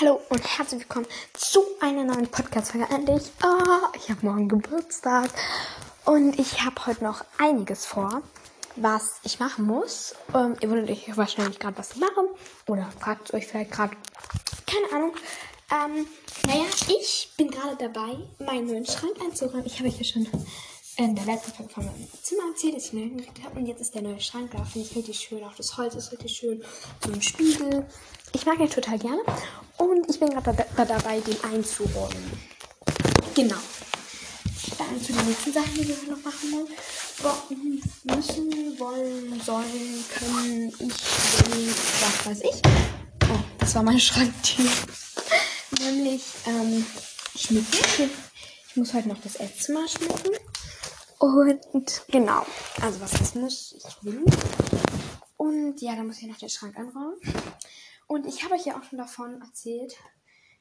Hallo und herzlich willkommen zu einer neuen Podcast-Folge. Endlich. Oh, ich habe morgen Geburtstag und ich habe heute noch einiges vor, was ich machen muss. Ähm, ihr wundert euch wahrscheinlich gerade, was ich mache. Oder fragt euch vielleicht gerade, keine Ahnung. Ähm, naja, ich bin gerade dabei, meinen neuen Schrank einzuräumen. Ich habe ja schon in der letzten Folge von meinem Zimmer erzählt, dass ich neu hingerichtet habe. Und jetzt ist der neue Schrank da. Finde ich richtig schön. Auch das Holz ist richtig schön. So ein Spiegel. Ich mag ihn total gerne. Und ich bin gerade dabei, den einzuräumen. Genau. Dann zu den nächsten Sachen, die wir noch machen wollen. Bo müssen, wollen, sollen, können, ich, will, was weiß ich. Oh, das war meine Schranktür. Nämlich, ähm, schmücken. Ich muss heute noch das Esszimmer schmücken. Und genau, also was das muss, ich will. Und ja, dann muss ich noch den Schrank anräumen. Und ich habe euch ja auch schon davon erzählt,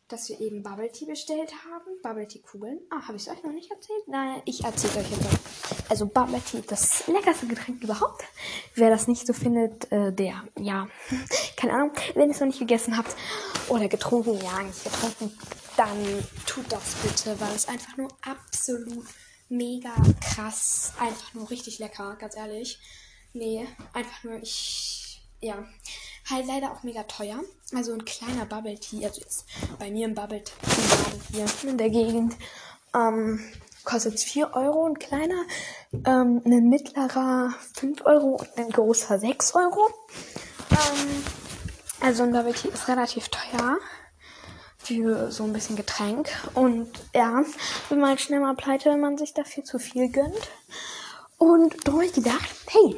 dass wir eben Bubble Tea bestellt haben. Bubble Tea Kugeln. Ah, habe ich es euch noch nicht erzählt? Nein, ich erzähle euch jetzt. Also Bubble Tea, das leckerste Getränk überhaupt. Wer das nicht so findet, äh, der, ja, keine Ahnung. Wenn ihr es noch nicht gegessen habt oder getrunken, ja, nicht getrunken, dann tut das bitte, weil es einfach nur absolut mega krass. Einfach nur richtig lecker, ganz ehrlich. Nee, einfach nur, ich, ja, halt leider auch mega teuer. Also ein kleiner Bubble Tea, also jetzt bei mir im Bubble Tea hier in der Gegend, ähm, kostet 4 Euro ein kleiner, ähm, ein mittlerer 5 Euro und ein großer 6 Euro. Ähm, also ein Bubble Tea ist relativ teuer für so ein bisschen Getränk. Und ja, bin mal schnell mal pleite, wenn man sich dafür zu viel gönnt. Und da habe ich gedacht, hey,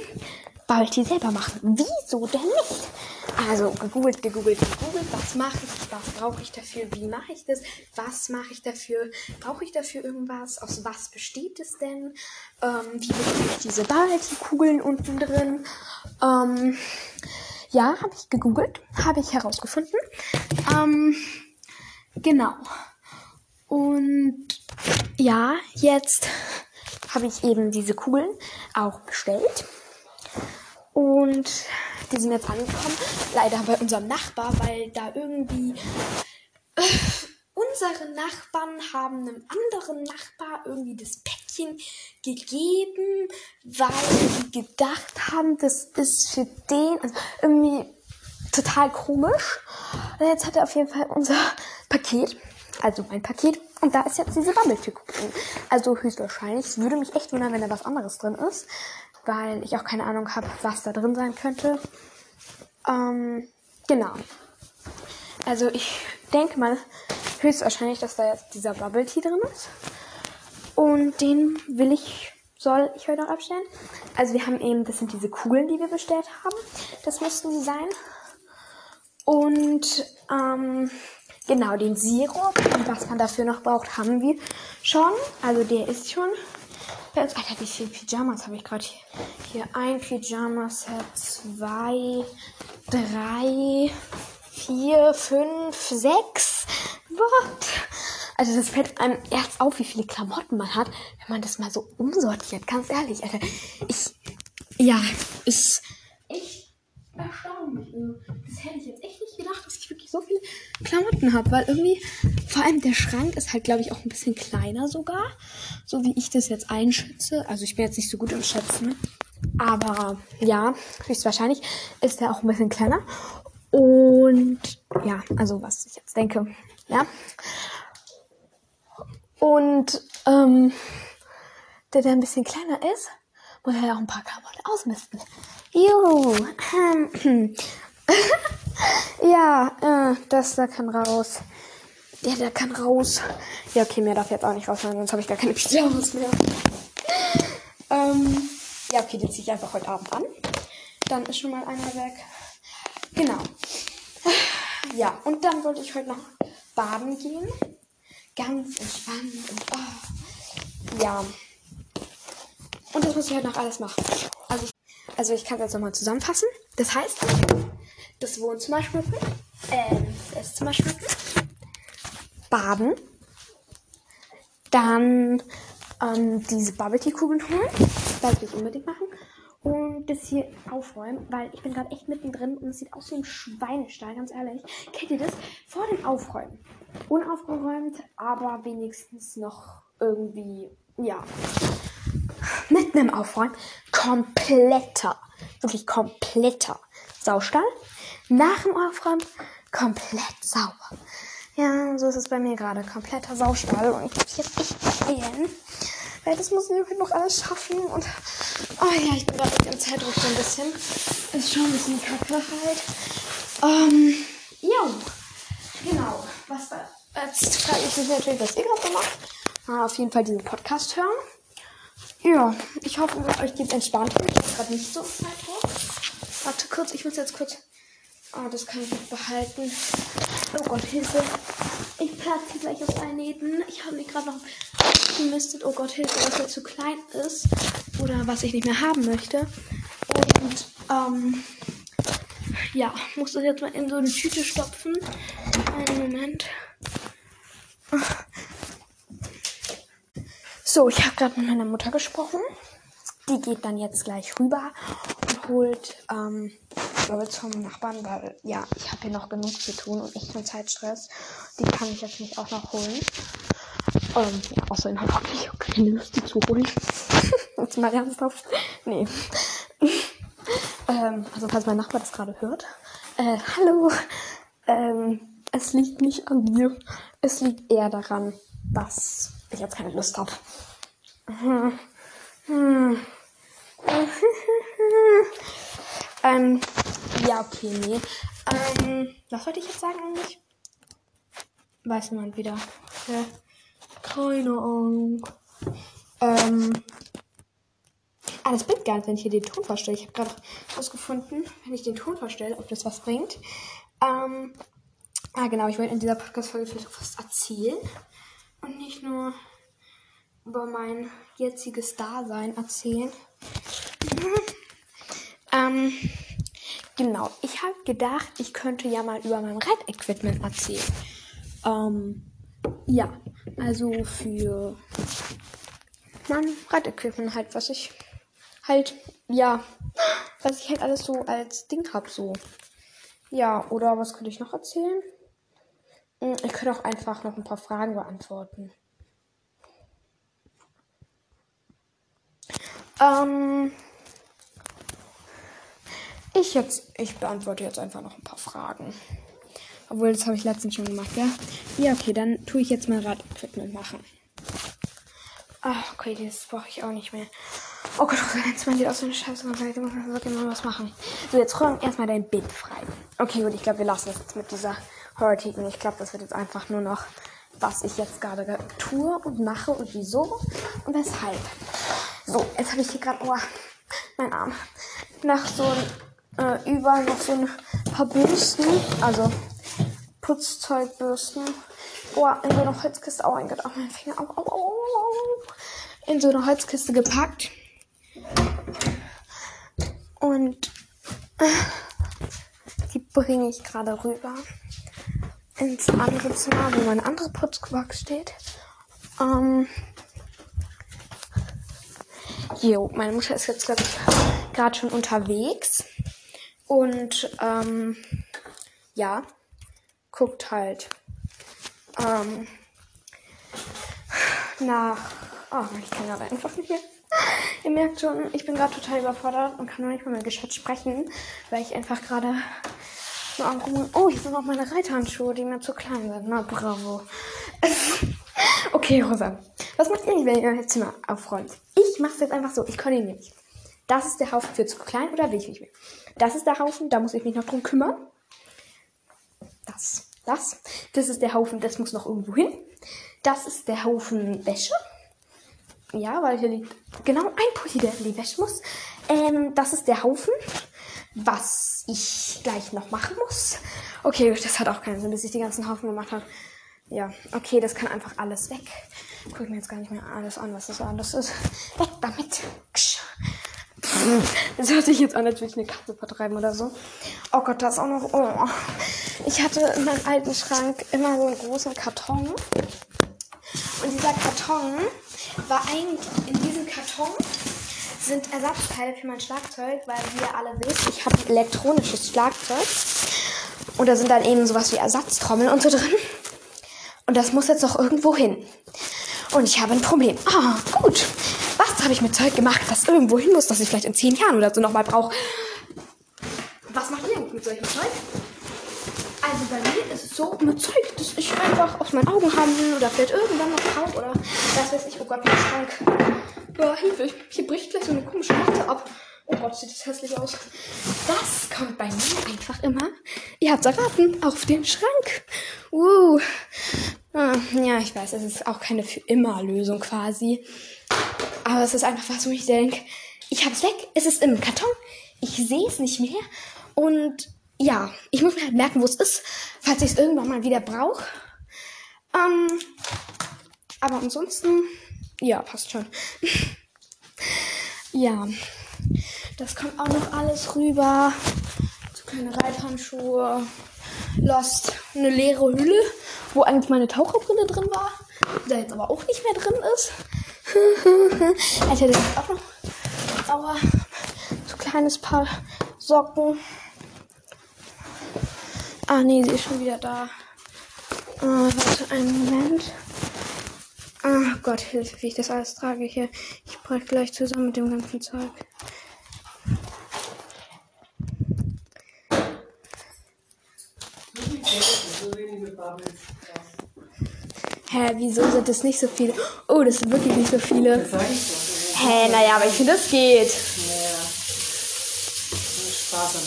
Bubble selber machen. Wieso denn nicht? Also gegoogelt, gegoogelt, gegoogelt, was mache ich, was brauche ich dafür, wie mache ich das, was mache ich dafür, brauche ich dafür irgendwas, aus was besteht es denn, ähm, wie bekomme ich diese Bubble Tea Kugeln unten drin. Ähm, ja, habe ich gegoogelt, habe ich herausgefunden. Ähm, Genau. Und ja, jetzt habe ich eben diese Kugeln auch bestellt. Und die sind jetzt angekommen. Leider bei unserem Nachbar, weil da irgendwie äh, unsere Nachbarn haben einem anderen Nachbar irgendwie das Päckchen gegeben, weil die gedacht haben, das ist für den also irgendwie total komisch. Und jetzt hat er auf jeden Fall unser Paket, also mein Paket. Und da ist jetzt diese Bubble-Tüte drin. Also höchstwahrscheinlich. Es würde mich echt wundern, wenn da was anderes drin ist. Weil ich auch keine Ahnung habe, was da drin sein könnte. Ähm, genau. Also ich denke mal höchstwahrscheinlich, dass da jetzt dieser Bubble Tea drin ist. Und den will ich, soll ich heute noch abstellen. Also wir haben eben, das sind diese Kugeln, die wir bestellt haben. Das müssten die sein. Und ähm, genau, den Sirup und was man dafür noch braucht, haben wir schon. Also der ist schon. Alter, wie viele Pyjamas habe ich gerade hier? Hier ein Pyjama-Set, zwei, drei, vier, fünf, sechs. What? Also das fällt einem erst auf, wie viele Klamotten man hat, wenn man das mal so umsortiert. Ganz ehrlich, Alter. Ich, ja, ist so viele Klamotten habe, weil irgendwie, vor allem der Schrank ist halt, glaube ich, auch ein bisschen kleiner sogar, so wie ich das jetzt einschätze. Also ich bin jetzt nicht so gut im Schätzen, aber ja, höchstwahrscheinlich ist der auch ein bisschen kleiner. Und ja, also was ich jetzt denke, ja. Und ähm, der, der ein bisschen kleiner ist, muss er ja auch ein paar Klamotten ausmisten. Juhu. ja, äh, das da kann raus. Der, der kann raus. Ja, okay, mehr darf jetzt auch nicht raus, sonst habe ich gar keine Pyjamas mehr. ähm, ja, okay, den ziehe ich einfach heute Abend an. Dann ist schon mal einer weg. Genau. Ja, und dann wollte ich heute noch baden gehen. Ganz entspannt und oh, ja. Und das muss ich heute noch alles machen. Also also ich kann es jetzt nochmal zusammenfassen. Das heißt, das Wohnzimmer schmücken, äh, das Esszimmer schmücken, baden, dann ähm, diese Bubble Tea Kugeln holen, das will ich unbedingt machen und das hier aufräumen, weil ich bin gerade echt mittendrin und es sieht aus wie ein Schweinestall, ganz ehrlich. Kennt ihr das? vor dem Aufräumen. Unaufgeräumt, aber wenigstens noch irgendwie, ja, mitten im Aufräumen kompletter, wirklich kompletter Saustall. Nach dem Aufräumen komplett sauber. Ja, so ist es bei mir gerade. Kompletter Saustall. Und ich jetzt echt quälen. Weil das muss ich noch alles schaffen. Und oh ja, ich bin gerade dem Zeitdruck so ein bisschen. Ist schon ein bisschen kacke halt. Ähm, jo. Genau. Was da? Jetzt frage ich mich natürlich, was ihr gerade so macht. Ah, auf jeden Fall diesen Podcast hören. Ja, ich hoffe, euch geht entspannt. Ich habe gerade nicht so Zeitdruck. Warte kurz, ich muss jetzt kurz. Oh, das kann ich nicht behalten. Oh Gott, Hilfe. Ich platze gleich aus allen Nähten. Ich habe mich gerade noch gemistet. Oh Gott, Hilfe, was jetzt zu klein ist. Oder was ich nicht mehr haben möchte. Und, ähm, ja, muss das jetzt mal in so eine Tüte stopfen. Einen Moment. So, ich habe gerade mit meiner Mutter gesprochen. Die geht dann jetzt gleich rüber und holt ähm, glaube zum Nachbarn, weil ja, ich habe hier noch genug zu tun und echt einen Zeitstress. Die kann ich jetzt nicht auch noch holen. Ähm, ja, außerdem habe ich auch keine Lust, die zu holen. jetzt mal ernsthaft. Nee. ähm, also falls mein Nachbar das gerade hört. Äh, hallo. Ähm, es liegt nicht an mir. Es liegt eher daran, dass ich jetzt keine Lust habe. Hm. Hm. ähm, ja, okay, nee. Ähm, was wollte ich jetzt sagen eigentlich? Weiß niemand wieder. Ja. Keine Ahnung. Ähm. Ah, das bringt gar nicht, wenn ich hier den Ton verstelle. Ich habe gerade herausgefunden, wenn ich den Ton verstelle, ob das was bringt. Ähm. Ah, genau, ich wollte in dieser Podcast-Folge vielleicht was erzählen. Und nicht nur über mein jetziges Dasein erzählen. ähm. Genau, ich habe gedacht, ich könnte ja mal über mein Reitequipment erzählen. Ähm, ja, also für mein Reitequipment halt, was ich halt, ja, was ich halt alles so als Ding hab, so. Ja, oder was könnte ich noch erzählen? Hm, ich könnte auch einfach noch ein paar Fragen beantworten. Ähm, ich jetzt, ich beantworte jetzt einfach noch ein paar Fragen. Obwohl, das habe ich letztens schon gemacht, ja? Ja, okay, dann tue ich jetzt mal Radequipment machen. Ach, okay, das brauche ich auch nicht mehr. Oh Gott, oh Gott, jetzt mal die aus so eine Scheiße. Ich muss wirklich mal was machen. So, jetzt räum erstmal dein Bild frei. Okay, gut, ich glaube, wir lassen es jetzt mit dieser Horror-Titel. Ich glaube, das wird jetzt einfach nur noch, was ich jetzt gerade tue und mache und wieso und weshalb. So, jetzt habe ich hier gerade, oh, mein Arm. Nach so einem äh, überall noch so ein paar Bürsten, also Putzzeugbürsten. Oh, in so eine Holzkiste. Oh mein Gott, oh mein Finger. Au, au, au, au. In so eine Holzkiste gepackt. Und äh, die bringe ich gerade rüber ins andere Zimmer, wo meine andere Putzbox steht. Ähm, jo, meine Mutter ist jetzt, gerade schon unterwegs. Und ähm, ja, guckt halt ähm, nach. Oh, ich kann gerade einfach nicht mehr. Ihr merkt schon, ich bin gerade total überfordert und kann noch nicht mal mehr gescheit sprechen, weil ich einfach gerade nur Rum. Oh, hier sind noch meine Reiterhandschuhe, die mir zu klein sind. Na, bravo. okay, Rosa. Was macht ihr, wenn ihr euer Zimmer aufräumt? Ich mach's jetzt einfach so. Ich koordiniere mich. Das ist der Haufen für zu klein oder nicht mehr? Das ist der Haufen, da muss ich mich noch drum kümmern. Das, das. Das ist der Haufen, das muss noch irgendwo hin. Das ist der Haufen Wäsche. Ja, weil hier liegt genau ein Pulli, der in die Wäsche muss. Ähm, das ist der Haufen, was ich gleich noch machen muss. Okay, das hat auch keinen Sinn, bis ich die ganzen Haufen gemacht habe. Ja, okay, das kann einfach alles weg. Guck mir jetzt gar nicht mehr alles an, was das alles ist. Weg damit. Ksch. Hört sich jetzt an, als würde ich eine Katze vertreiben oder so. Oh Gott, das auch noch. Oh. Ich hatte in meinem alten Schrank immer so einen großen Karton. Und dieser Karton war eigentlich. In diesem Karton sind Ersatzteile für mein Schlagzeug, weil wie ihr alle wisst, ich habe elektronisches Schlagzeug. Und da sind dann eben sowas wie Ersatztrommeln und so drin. Und das muss jetzt noch irgendwo hin. Und ich habe ein Problem. Ah, gut. Was habe ich mit Zeug gemacht, das irgendwo hin muss, das ich vielleicht in zehn Jahren oder so nochmal brauche? Was macht ihr mit solchem Zeug? Also bei mir ist es so mit Zeug, das ich einfach aus meinen Augen haben will oder vielleicht irgendwann noch brauche oder was weiß ich. Oh Gott, mein Schrank. Boah, Hilfe, hier bricht gleich so eine komische Matte ab. Oh Gott, sieht das hässlich aus. Das kommt bei mir einfach immer, ihr habt's erraten, auf den Schrank. Uh. Ah, ja, ich weiß, es ist auch keine für immer Lösung quasi. Aber es ist einfach was, wo ich denke, ich hab's weg, es ist im Karton, ich sehe es nicht mehr. Und ja, ich muss mir halt merken, wo es ist, falls ich es irgendwann mal wieder brauche. Ähm, aber ansonsten, ja, passt schon. ja. Das kommt auch noch alles rüber. So kleine Reithandschuhe. Lost. Eine leere Hülle, wo eigentlich meine Taucherbrille drin war. Da jetzt aber auch nicht mehr drin ist. Alter, das ist auch noch. Aber so kleines Paar Socken. Ah, nee, sie ist schon wieder da. Ah, warte, einen Moment. Ah, Gott, Hilfe, wie ich das alles trage hier. Ich brech gleich zusammen mit dem ganzen Zeug. Hä, wieso sind das nicht so viele? Oh, das sind wirklich nicht so viele. Das sag ich doch. Hä, naja, aber ich finde, das geht.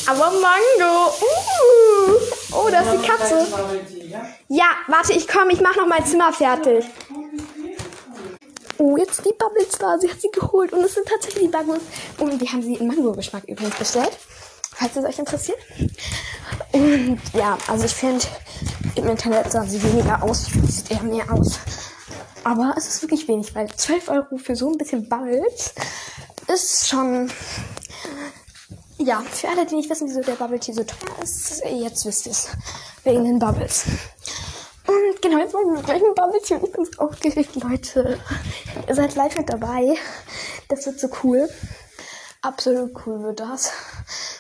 Aber Mango. Uh. Oh, da ist die Katze. Ja, warte, ich komme, ich mache noch mein Zimmer fertig. Oh, jetzt sind die Bubbles da. Sie hat sie geholt und es sind tatsächlich die Bubbles. Und wir haben sie in Mango-Geschmack übrigens bestellt. Falls es euch interessiert. Und ja, also ich finde, im Internet sah sie weniger aus. Sieht eher mehr aus. Aber es ist wirklich wenig, weil 12 Euro für so ein bisschen Bubbles ist schon. Ja, für alle, die nicht wissen, wieso der Bubble Tea so teuer ist, jetzt wisst ihr es. Wegen den Bubbles. Und genau, jetzt machen wir gleich ein Bubble Tea und ich bin so aufgeregt, Leute. Ihr seid live mit dabei. Das wird so cool. Absolut cool wird das.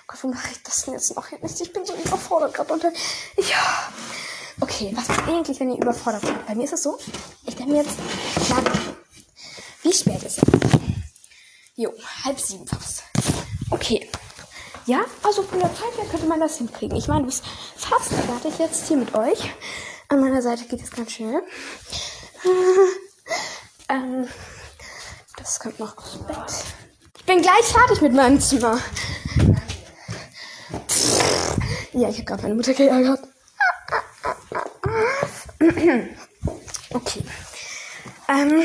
Gott, warum mache ich das denn jetzt noch? Ich bin so überfordert gerade unter. Ja. Okay, was ist eigentlich, wenn ihr überfordert seid? Bei mir ist es so, ich denke mir jetzt, na, wie spät ist es? Jo, halb sieben fast. Okay. Ja, also von der Zeit her könnte man das hinkriegen. Ich meine, du bist fast fertig jetzt hier mit euch. An meiner Seite geht es ganz schnell. ähm, das kommt noch aufs Bett. Ich bin gleich fertig mit meinem Zimmer. Ja, ich habe gerade meine Mutter geärgert. Okay. Ähm.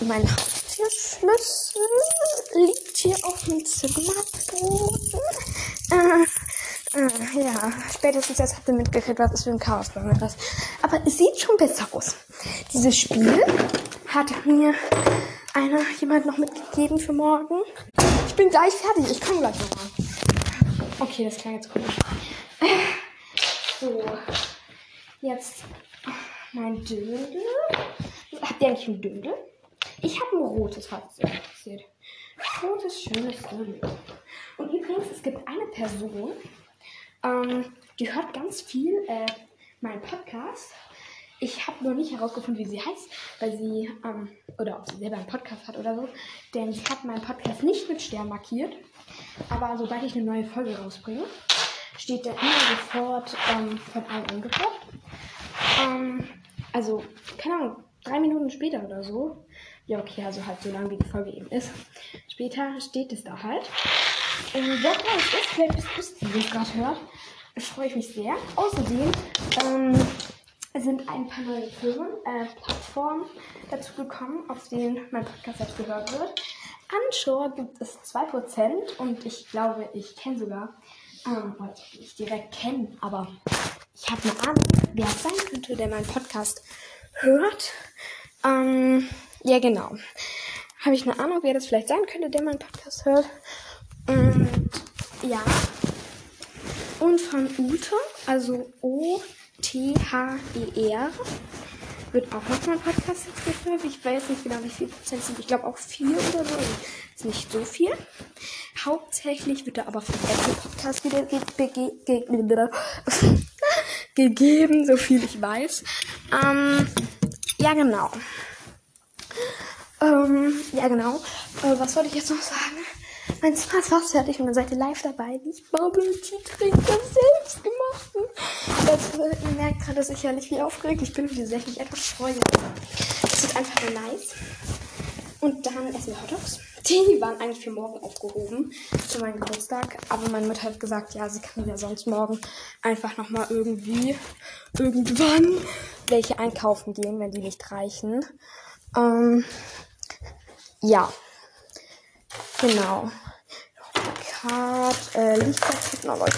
Mein Haustürschlüssel liegt hier auf dem Zimmerboden. Äh, äh, ja, spätestens jetzt habt ihr mitgekriegt, was ist für ein Chaos bei mir das. Aber es sieht schon besser aus. Dieses Spiel hat mir einer jemand noch mitgegeben für morgen. Bin gleich fertig. Ich komme gleich nochmal. Okay, das klang jetzt komisch. So, jetzt mein Dödel. Habt ihr eigentlich ein Dödel? Ich habe ein rotes, falls euch interessiert. Rotes, schönes Dödel. Und übrigens, es gibt eine Person, ähm, die hört ganz viel äh, habe noch nicht herausgefunden, wie sie heißt, weil sie, ähm, oder ob sie selber einen Podcast hat oder so. Denn sie hat meinen Podcast nicht mit Stern markiert. Aber sobald ich eine neue Folge rausbringe, steht der immer sofort ähm, von allen angehört. Ähm, also, keine Ahnung, drei Minuten später oder so. Ja, okay, also halt so lange wie die Folge eben ist. Später steht es da halt. Und wer da es ist, vielleicht bist du es gerade hört, freue ich mich sehr. Außerdem ähm, sind ein paar neue Firmen, äh, Plattformen dazu gekommen, auf denen mein Podcast jetzt gehört wird. Anschor gibt es 2% und ich glaube, ich kenne sogar, ähm, also nicht direkt kennen, aber ich habe eine Ahnung, wer es sein könnte, der meinen Podcast hört. Ähm, ja, genau. Habe ich eine Ahnung, wer das vielleicht sein könnte, der meinen Podcast hört. Und ja. Und von Ute, also O-T-H-E-R. wird auch nochmal ein Podcast jetzt. Ich weiß nicht genau, wie viel Prozent sind. Ich glaube auch vier oder so. Also ist nicht so viel. Hauptsächlich wird da aber von Apple Podcast wieder ge ge ge gegeben, so viel ich weiß. Ähm, ja, genau. Ähm, ja, genau. Äh, was wollte ich jetzt noch sagen? Mein ist fast fertig und dann seid ihr live dabei, wie ich Bubble Tea trinke, selbst gemachten. Also, ihr merkt gerade sicherlich, wie aufgeregt ich bin, wie sehr ich mich etwas freue. Es wird einfach nur nice. Und dann essen wir Hot Dogs. Die waren eigentlich für morgen aufgehoben, für meinen Geburtstag. Aber meine Mutter hat gesagt, ja, sie kann ja sonst morgen einfach nochmal irgendwie, irgendwann welche einkaufen gehen, wenn die nicht reichen. Ähm, ja. Genau. Card, äh, Lichterketten, aber ich,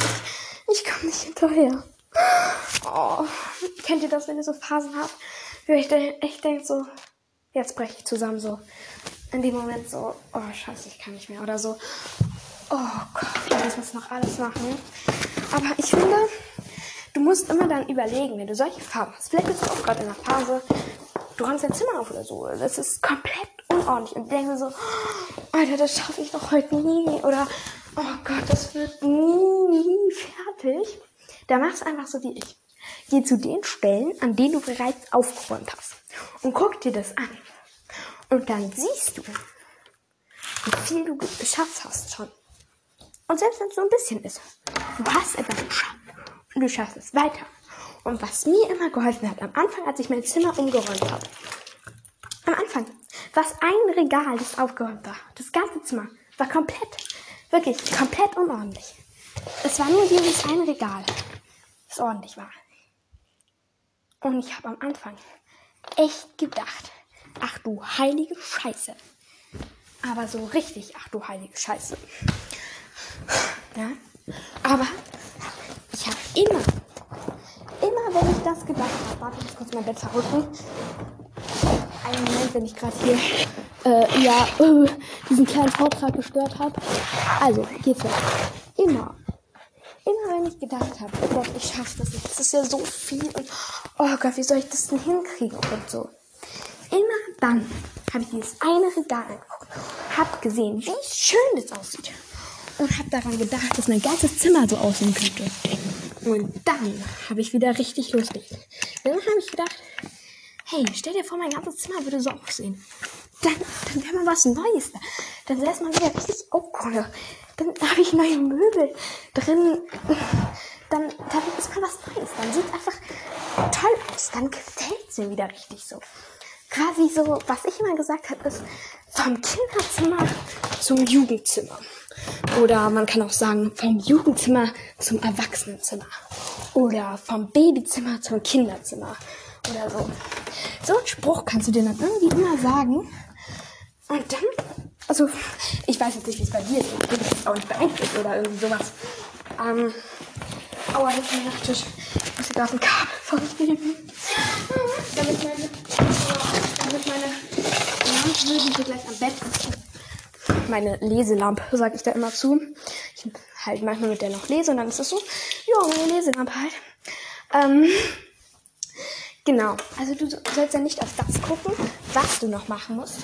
ich komme nicht hinterher. Oh, kennt ihr das, wenn ihr so Phasen habt, wo ich echt denke so, jetzt breche ich zusammen so. In dem Moment so, oh scheiße, ich kann nicht mehr. Oder so, oh Gott, ich muss noch alles machen. Aber ich finde, du musst immer dann überlegen, wenn du solche Farben hast. Vielleicht bist du auch gerade in einer Phase, du räumst dein Zimmer auf oder so. Das ist komplett unordentlich. Und denkst so, oh, Alter, das schaffe ich doch heute nie. Oder, oh Gott, das wird nie, nie fertig. Da machst du einfach so wie ich. Geh zu den Stellen, an denen du bereits aufgeräumt hast. Und guck dir das an. Und dann siehst du, wie viel du geschafft hast schon. Und selbst wenn es so ein bisschen ist, du hast etwas geschafft. Und du schaffst es weiter. Und was mir immer geholfen hat, am Anfang, als ich mein Zimmer umgeräumt habe, am Anfang, was ein Regal, das aufgeräumt war, das ganze Zimmer, war komplett, wirklich komplett unordentlich. Es war nur dieses ein Regal, das ordentlich war. Und ich habe am Anfang echt gedacht, ach du heilige Scheiße. Aber so richtig, ach du heilige Scheiße. Ja? Aber ich habe immer immer wenn ich das gedacht habe, warte ich kurz mein Bett verrücken. Einen Moment, wenn ich gerade hier äh, ja, äh, diesen kleinen Vortrag gestört habe. Also, geht's weiter. Immer. Immer wenn ich gedacht habe, oh Gott, ich schaffe das nicht. Das ist ja so viel und oh Gott, wie soll ich das denn hinkriegen und so. Immer dann habe ich dieses eine Regal angeguckt, habe gesehen, wie schön das aussieht und habe daran gedacht, dass mein ganzes Zimmer so aussehen könnte. Und dann habe ich wieder richtig lustig. Dann habe ich gedacht, hey, stell dir vor, mein ganzes Zimmer würde so aussehen. Dann, dann wäre mal was Neues da. Dann sähe es mal wieder richtig aufgeräumt. Dann habe ich neue Möbel drin. Dann, dann ist mal was Neues. Dann sieht es einfach toll aus. Dann gefällt es mir wieder richtig so. Quasi so, was ich immer gesagt habe, ist vom Kinderzimmer zum Jugendzimmer. Oder man kann auch sagen, vom Jugendzimmer zum Erwachsenenzimmer. Oder vom Babyzimmer zum Kinderzimmer. Oder so. So einen Spruch kannst du dir dann irgendwie immer sagen. Und dann, also, ich weiß jetzt nicht, wie es bei dir ist. Ich bin jetzt auch nicht beeinflusst oder irgendwie sowas. Ähm, aua, jetzt mein Nachttisch. Ich muss hier gerade ein Kabel vergeben. damit meine, damit meine Lampen hier gleich am Bett meine Leselampe, sage ich da immer zu. Ich halt manchmal mit der noch lese und dann ist das so, ja, meine Leselampe halt. Ähm, genau, also du sollst ja nicht auf das gucken, was du noch machen musst,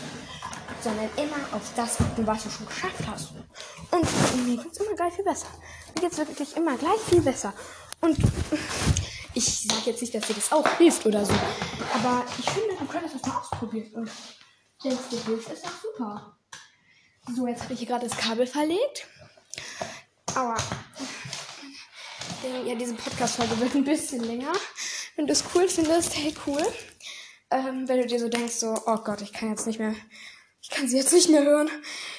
sondern immer auf das gucken, was du schon geschafft hast. Und mir geht's immer gleich viel besser. Mir geht's wirklich immer gleich viel besser. Und ich sage jetzt nicht, dass dir das auch hilft oder so. Aber ich finde, du könntest das mal ausprobieren. Und wenn es dir hilft, ist das super. So, jetzt habe ich hier gerade das Kabel verlegt. Aua. Ja, diese Podcast-Folge wird ein bisschen länger. Wenn du es cool findest, hey, cool. Ähm, wenn du dir so denkst, so, oh Gott, ich kann jetzt nicht mehr, ich kann sie jetzt nicht mehr hören.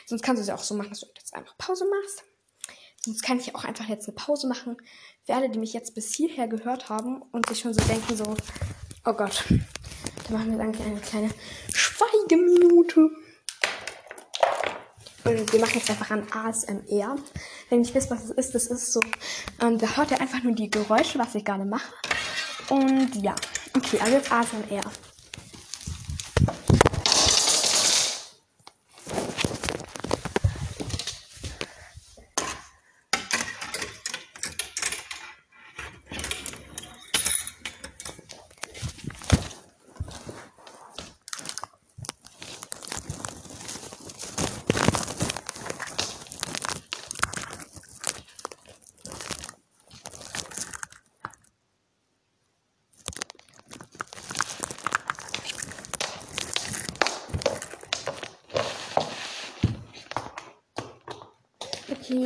Sonst kannst du es ja auch so machen, dass du jetzt einfach Pause machst. Sonst kann ich auch einfach jetzt eine Pause machen. Für alle, die mich jetzt bis hierher gehört haben und sich schon so denken, so, oh Gott, da machen wir dann eine kleine Schweigeminute. Und wir machen jetzt einfach ein ASMR. Wenn ich wisst, was es ist, das ist so, ähm, da hört ihr einfach nur die Geräusche, was ich gerade mache. Und ja, okay, also jetzt ASMR.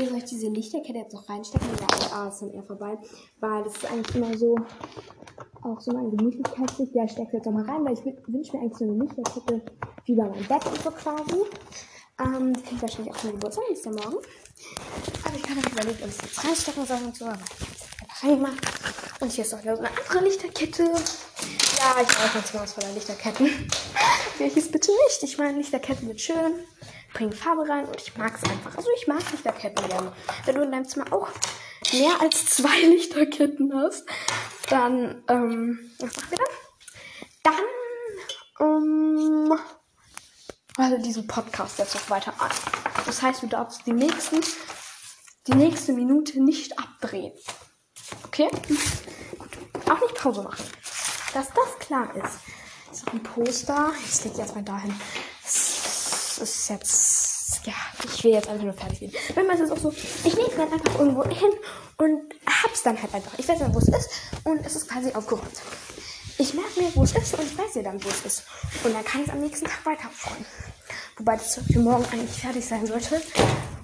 Okay, soll ich diese Lichterkette jetzt noch reinstecken? Ja, ah, ist dann eher vorbei. Weil das ist eigentlich immer so, auch so meine Gemütlichkeitslicht. Ja, ich stecke jetzt noch mal rein, weil ich wünsche mir eigentlich so eine Lichterkette wie bei meinem Bett und so quasi. Ähm, die kriege wahrscheinlich auch zum Geburtstag, ja morgen. Aber ich kann mir überlegen, ob ich es jetzt reinstecken soll und so, aber ich habe es einfach reingemacht. Und hier ist auch so eine andere Lichterkette. Ja, ich weiß manchmal was von der Lichterketten. Welches bitte nicht? Ich meine, Lichterketten sind schön, bringen Farbe rein und ich mag es einfach. Also ich mag Lichterketten gerne. Wenn du in deinem Zimmer auch mehr als zwei Lichterketten hast, dann, ähm, was machen wir dann? Dann, ähm, also diesen Podcast jetzt noch weiter an. Das heißt, du darfst die nächsten, die nächste Minute nicht abdrehen. Okay? Gut. Auch nicht Pause machen. Dass das klar ist. Ist auch ein Poster. Jetzt leg ich erstmal dahin. Ist jetzt, ja, ich will jetzt einfach nur fertig werden. Manchmal ist es auch so, ich lege dann einfach irgendwo hin und hab's dann halt einfach. Ich weiß dann, wo es ist und es ist quasi aufgeräumt. Ich merke mir, wo es ist und ich weiß ja dann, wo es ist. Und dann kann ich es am nächsten Tag weiter aufräumen. Wobei das für morgen eigentlich fertig sein sollte.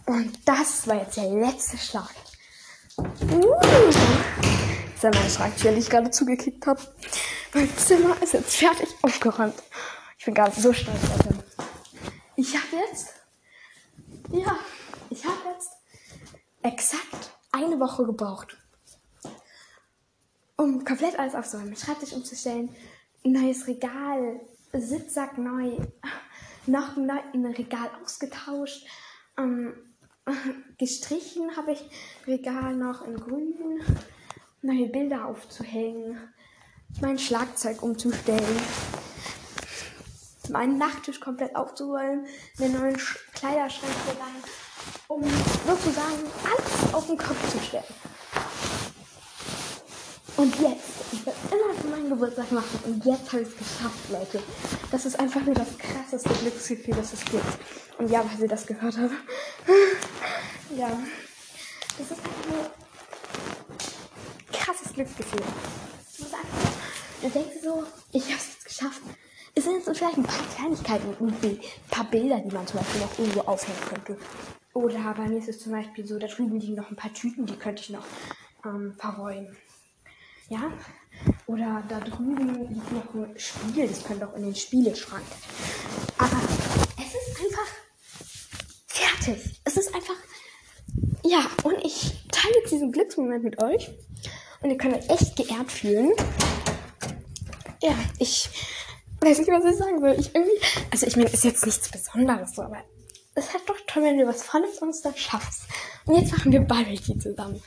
Und das war jetzt der letzte Schlag. Uh. Das ist meine Schranktür, die ich gerade zugekickt habe. Mein Zimmer ist jetzt fertig aufgeräumt. Ich bin gerade so stolz ihn. Ich habe jetzt, ja, ich habe jetzt exakt eine Woche gebraucht, um komplett alles aufzuräumen. Schreibtisch umzustellen, neues Regal, Sitzsack neu, noch ein Regal ausgetauscht, ähm, gestrichen habe ich Regal noch in grün, neue Bilder aufzuhängen, mein Schlagzeug umzustellen, meinen Nachttisch komplett aufzuräumen, den neuen Sch Kleiderschrank hier rein, um sozusagen alles auf den Kopf zu stellen. Und jetzt, ich will immer für meinen Geburtstag machen und jetzt habe ich es geschafft, Leute. Das ist einfach nur das krasseste Glücksgefühl, das es gibt. Und ja, weil ihr das gehört habt. ja. Das ist einfach nur krasses Glücksgefühl. Du denkst so, ich habe es jetzt geschafft. Sind jetzt vielleicht ein paar Kleinigkeiten, ein paar Bilder, die man zum Beispiel noch irgendwo aufhängen könnte. Oder bei mir ist es zum Beispiel so, da drüben liegen noch ein paar Tüten, die könnte ich noch ähm, verräumen. Ja? Oder da drüben liegt noch ein Spiel, das könnte auch in den Spieleschrank. Aber es ist einfach fertig. Es ist einfach. Ja, und ich teile jetzt diesen Glücksmoment mit euch. Und ihr könnt euch echt geehrt fühlen. Ja, ich weiß nicht, was ich sagen soll. Ich irgendwie. Also, ich meine, ist jetzt nichts Besonderes so, aber es ist halt doch toll, wenn du was Volles uns da schaffst. Und jetzt machen wir Barbecue zusammen.